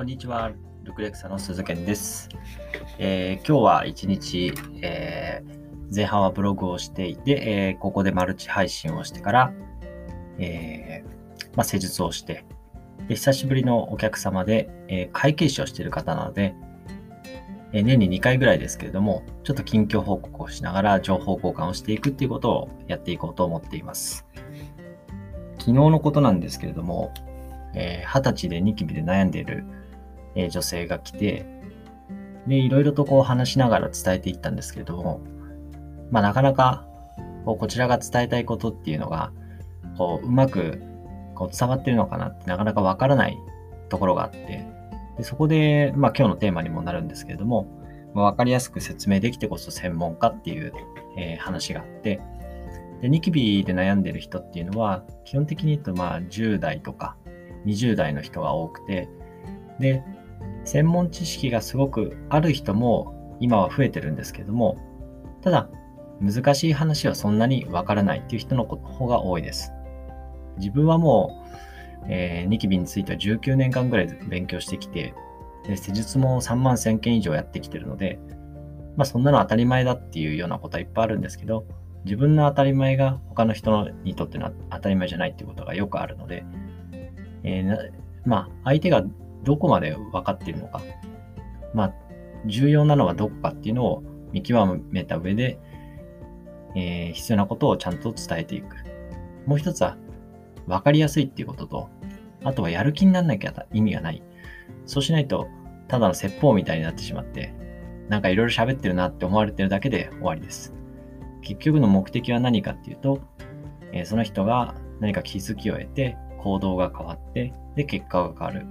こんにちは。ルクレクサの鈴健です。えー今日は一日、えー前半はブログをしていて、えーここでマルチ配信をしてから、えまあ、施術をしてで、久しぶりのお客様で、え会計士をしている方なので、え年に2回ぐらいですけれども、ちょっと近況報告をしながら情報交換をしていくっていうことをやっていこうと思っています。昨日のことなんですけれども、えー20歳でニキビで悩んでいる、え女性が来て、で、いろいろとこう話しながら伝えていったんですけれども、まあなかなかこうこちらが伝えたいことっていうのが、こううまくこう伝わってるのかなってなかなかわからないところがあって、でそこで、まあ今日のテーマにもなるんですけれども、まあ、かりやすく説明できてこそ専門家っていう、えー話があって、で、ニキビで悩んでる人っていうのは、基本的に言うとまあ10代とか20代の人が多くて、で、専門知識がすごくある人も今は増えてるんですけども、ただ、難しい話はそんなにわからないっていう人の方が多いです。自分はもう、えーニキビについては19年間ぐらい勉強してきて、で施術も3万1000件以上やってきてるので、まあそんなの当たり前だっていうようなことはいっぱいあるんですけど、自分の当たり前が他の人にとっての当たり前じゃないっていうことがよくあるので、えーまあ相手がどこまで分かっているのか、まあ重要なのはどこかっていうのを見極めた上で、えー必要なことをちゃんと伝えていく。もう一つは分かりやすいっていうことと、あとはやる気にならなきゃ意味がない。そうしないと、ただの説法みたいになってしまって、なんかいろいろ喋ってるなって思われてるだけで終わりです。結局の目的は何かっていうと、えーその人が何か気づきを得て、行動が変わって、で、結果が変わる。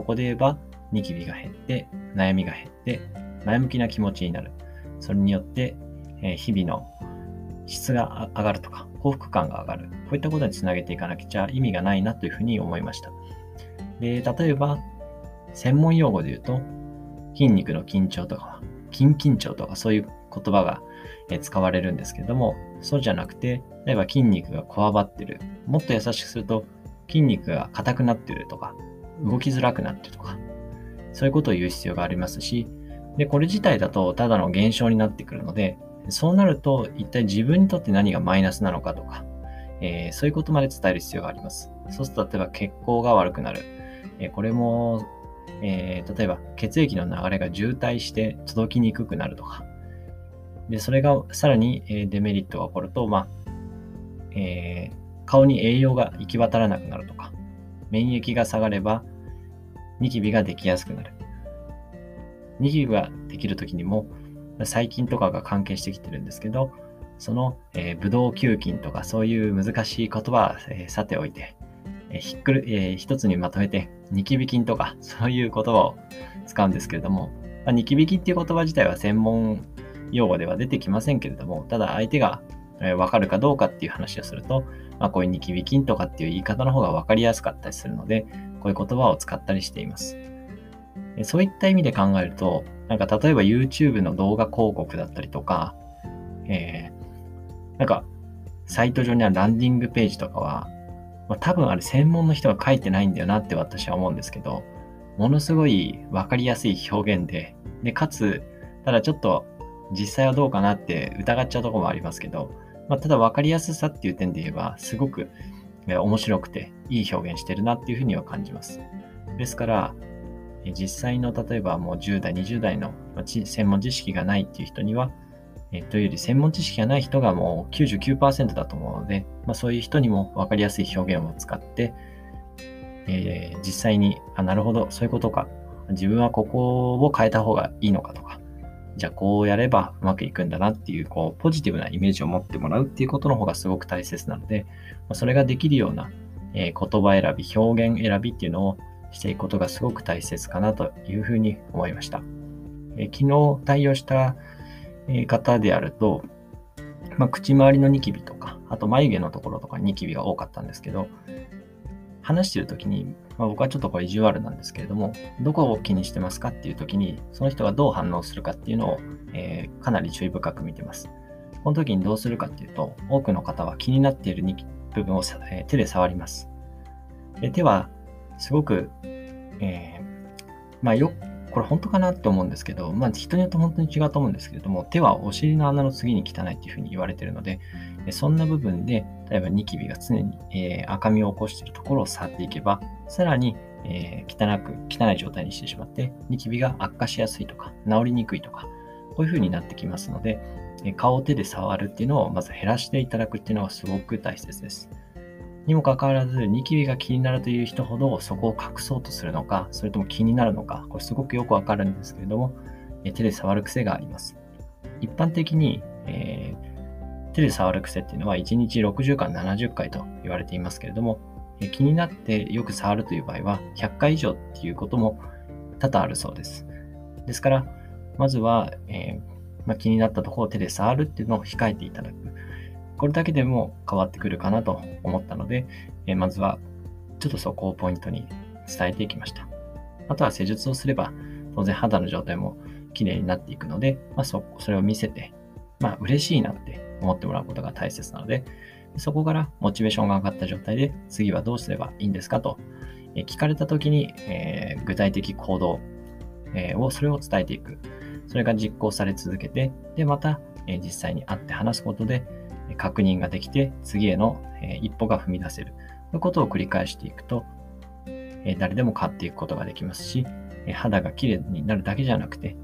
ここで言えば、ニキビが減って、悩みが減って、前向きな気持ちになる。それによって、え日々の質が上がるとか、幸福感が上がる。こういったことにつなげていかなきゃ意味がないなというふうに思いました。で、例えば、専門用語で言うと、筋肉の緊張とか、筋緊張とかそういう言葉が使われるんですけども、そうじゃなくて、例えば筋肉がこわばってる。もっと優しくすると、筋肉が硬くなってるとか、動きづらくなってとか、そういうことを言う必要がありますし、で、これ自体だとただの現象になってくるので、そうなると一体自分にとって何がマイナスなのかとか、えーそういうことまで伝える必要があります。そうすると、例えば血行が悪くなる。えーこれも、えー例えば血液の流れが渋滞して届きにくくなるとか。で、それがさらに、えデメリットが起こると、まあ、え顔に栄養が行き渡らなくなるとか、免疫が下がれば、ニキビができやすくなる。ニキビができるときにも、細菌とかが関係してきてるんですけど、その、え、ブドウ球菌とかそういう難しい言葉は、えーさておいて、えーひっくる、えー一つにまとめて、ニキビ菌とかそういう言葉を使うんですけれども、まあ、ニキビ菌っていう言葉自体は専門用語では出てきませんけれども、ただ相手がえわかるかどうかっていう話をすると、まあ、こういうニキビ菌とかっていう言い方の方がわかりやすかったりするので、こういう言葉を使ったりしています。そういった意味で考えると、なんか例えば YouTube の動画広告だったりとか、えーなんかサイト上にはランディングページとかは、まあ、多分あれ専門の人が書いてないんだよなって私は思うんですけど、ものすごいわかりやすい表現で、で、かつ、ただちょっと実際はどうかなって疑っちゃうとこもありますけど、まあ、ただ分かりやすさっていう点で言えば、すごく面白くていい表現してるなっていうふうには感じます。ですから、実際の例えばもう10代、20代の専門知識がないっていう人には、えーというより専門知識がない人がもう99%だと思うので、まあ、そういう人にも分かりやすい表現を使って、えー実際に、あ、なるほど、そういうことか。自分はここを変えた方がいいのかとか、じゃあこうやればうまくいくんだなっていう、こう、ポジティブなイメージを持ってもらうっていうことの方がすごく大切なので、まそれができるような、え言葉選び、表現選びっていうのをしていくことがすごく大切かなというふうに思いました。え昨日対応した方であると、まあ、口周りのニキビとか、あと眉毛のところとかニキビが多かったんですけど、話してる時に、まあ、僕はちょっとこれ意地悪なんですけれども、どこを気にしてますかっていう時に、その人がどう反応するかっていうのを、えーかなり注意深く見てます。この時にどうするかっていうと、多くの方は気になっている部分を、えー手で触ります。で手はすごく、えーまあよこれ本当かなって思うんですけど、まあ人によって本当に違うと思うんですけれども、手はお尻の穴の次に汚いっていうふうに言われてるので、そんな部分で、例えばニキビが常に、えー、赤みを起こしているところを触っていけば、さらに、えー、汚く、汚い状態にしてしまって、ニキビが悪化しやすいとか、治りにくいとか、こういうふうになってきますので、え顔を手で触るっていうのをまず減らしていただくっていうのがすごく大切です。にもかかわらず、ニキビが気になるという人ほどそこを隠そうとするのか、それとも気になるのか、これすごくよくわかるんですけれども、手で触る癖があります。一般的に、えー、手で触る癖っていうのは1日60から70回と言われていますけれども、気になってよく触るという場合は100回以上っていうことも多々あるそうです。ですから、まずは、えー、まあ、気になったところを手で触るっていうのを控えていただく。これだけでも変わってくるかなと思ったので、えー、まずはちょっとそこをポイントに伝えていきました。あとは施術をすれば、当然肌の状態も綺麗になっていくので、まあ、そそれを見せて、まあ、嬉しいなって思ってもらうことが大切なので、そこからモチベーションが上がった状態で、次はどうすればいいんですかと、え聞かれた時に、えー、具体的行動、を、それを伝えていく。それが実行され続けて、で、また、え実際に会って話すことで、確認ができて、次への一歩が踏み出せる。ということを繰り返していくと、誰でも変わっていくことができますし、肌が綺麗になるだけじゃなくて、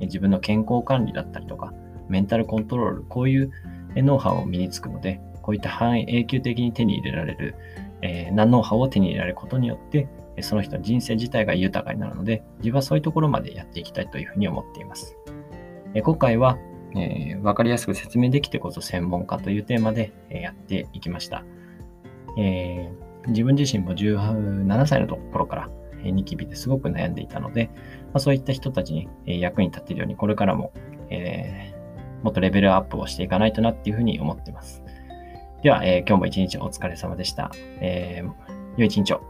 自分の健康管理だったりとか、メンタルコントロール、こういうノウハウを身につくので、こういった範囲永久的に手に入れられる、えー、何ノウハウを手に入れられることによって、その人の人生自体が豊かになるので、自分はそういうところまでやっていきたいというふうに思っています。え今回は、えー、分かりやすく説明できてこそ専門家というテーマで、えやっていきました。えー、自分自身も17歳のところから、えニキビですごく悩んでいたので、まあ、そういった人たちに、え役に立てるようにこれからも、えー、もっとレベルアップをしていかないとなっていうふうに思っています。では、えー、今日も一日お疲れ様でした。えー、良い一日を。